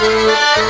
Música